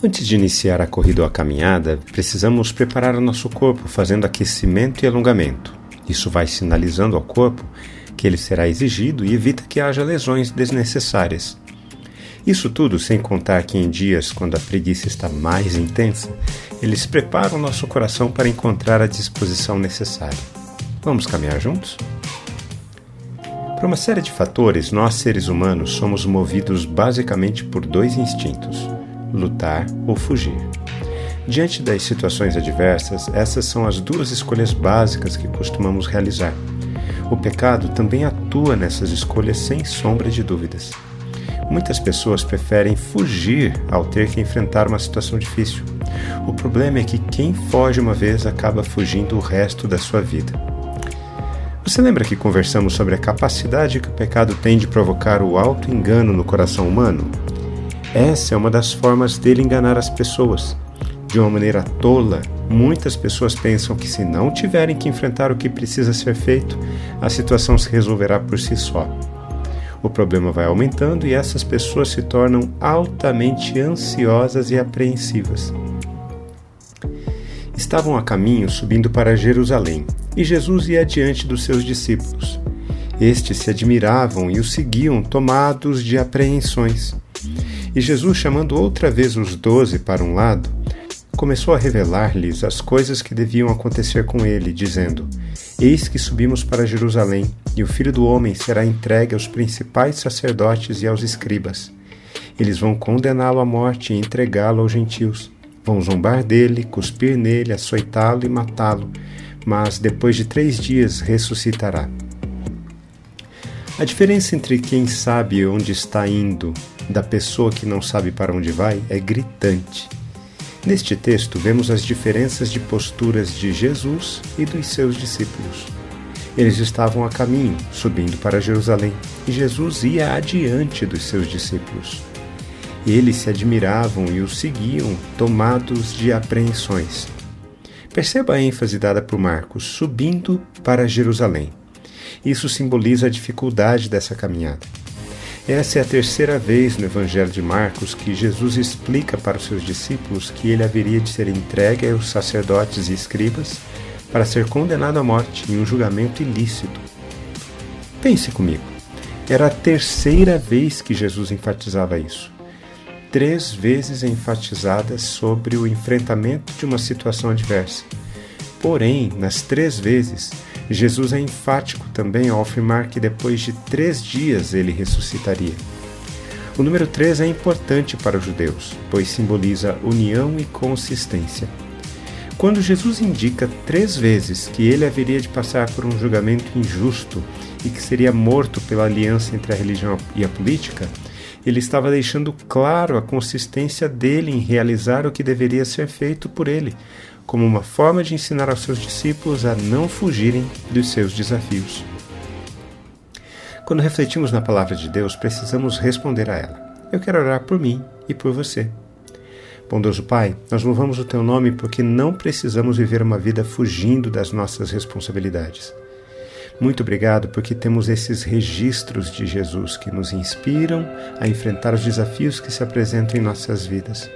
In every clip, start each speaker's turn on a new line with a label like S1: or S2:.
S1: Antes de iniciar a corrida ou a caminhada, precisamos preparar o nosso corpo fazendo aquecimento e alongamento. Isso vai sinalizando ao corpo que ele será exigido e evita que haja lesões desnecessárias. Isso tudo sem contar que em dias quando a preguiça está mais intensa, eles preparam o nosso coração para encontrar a disposição necessária. Vamos caminhar juntos? Por uma série de fatores, nós seres humanos somos movidos basicamente por dois instintos lutar ou fugir. Diante das situações adversas, essas são as duas escolhas básicas que costumamos realizar. O pecado também atua nessas escolhas sem sombra de dúvidas. Muitas pessoas preferem fugir ao ter que enfrentar uma situação difícil. O problema é que quem foge uma vez acaba fugindo o resto da sua vida. Você lembra que conversamos sobre a capacidade que o pecado tem de provocar o auto-engano no coração humano? Essa é uma das formas dele enganar as pessoas. De uma maneira tola, muitas pessoas pensam que se não tiverem que enfrentar o que precisa ser feito, a situação se resolverá por si só. O problema vai aumentando e essas pessoas se tornam altamente ansiosas e apreensivas. Estavam a caminho subindo para Jerusalém e Jesus ia adiante dos seus discípulos. Estes se admiravam e o seguiam, tomados de apreensões. E Jesus, chamando outra vez os doze para um lado, começou a revelar-lhes as coisas que deviam acontecer com ele, dizendo: Eis que subimos para Jerusalém, e o filho do homem será entregue aos principais sacerdotes e aos escribas. Eles vão condená-lo à morte e entregá-lo aos gentios. Vão zombar dele, cuspir nele, açoitá-lo e matá-lo, mas depois de três dias ressuscitará. A diferença entre quem sabe onde está indo da pessoa que não sabe para onde vai é gritante. Neste texto, vemos as diferenças de posturas de Jesus e dos seus discípulos. Eles estavam a caminho, subindo para Jerusalém, e Jesus ia adiante dos seus discípulos. Eles se admiravam e o seguiam, tomados de apreensões. Perceba a ênfase dada por Marcos, subindo para Jerusalém. Isso simboliza a dificuldade dessa caminhada. Essa é a terceira vez no Evangelho de Marcos que Jesus explica para os seus discípulos que ele haveria de ser entregue aos sacerdotes e escribas para ser condenado à morte em um julgamento ilícito. Pense comigo. Era a terceira vez que Jesus enfatizava isso. Três vezes enfatizada sobre o enfrentamento de uma situação adversa. Porém, nas três vezes, Jesus é enfático também ao afirmar que depois de três dias ele ressuscitaria. O número 3 é importante para os judeus, pois simboliza união e consistência. Quando Jesus indica três vezes que ele haveria de passar por um julgamento injusto e que seria morto pela aliança entre a religião e a política, ele estava deixando claro a consistência dele em realizar o que deveria ser feito por ele, como uma forma de ensinar aos seus discípulos a não fugirem dos seus desafios. Quando refletimos na palavra de Deus, precisamos responder a ela. Eu quero orar por mim e por você. Bondoso Pai, nós louvamos o Teu nome porque não precisamos viver uma vida fugindo das nossas responsabilidades. Muito obrigado porque temos esses registros de Jesus que nos inspiram a enfrentar os desafios que se apresentam em nossas vidas.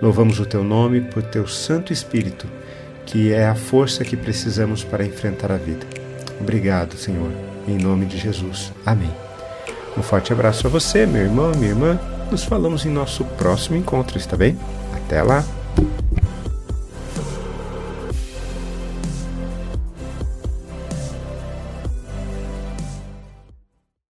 S1: Louvamos o teu nome por teu Santo Espírito, que é a força que precisamos para enfrentar a vida. Obrigado, Senhor, em nome de Jesus. Amém. Um forte abraço a você, meu irmão, minha irmã. Nos falamos em nosso próximo encontro, está bem? Até lá!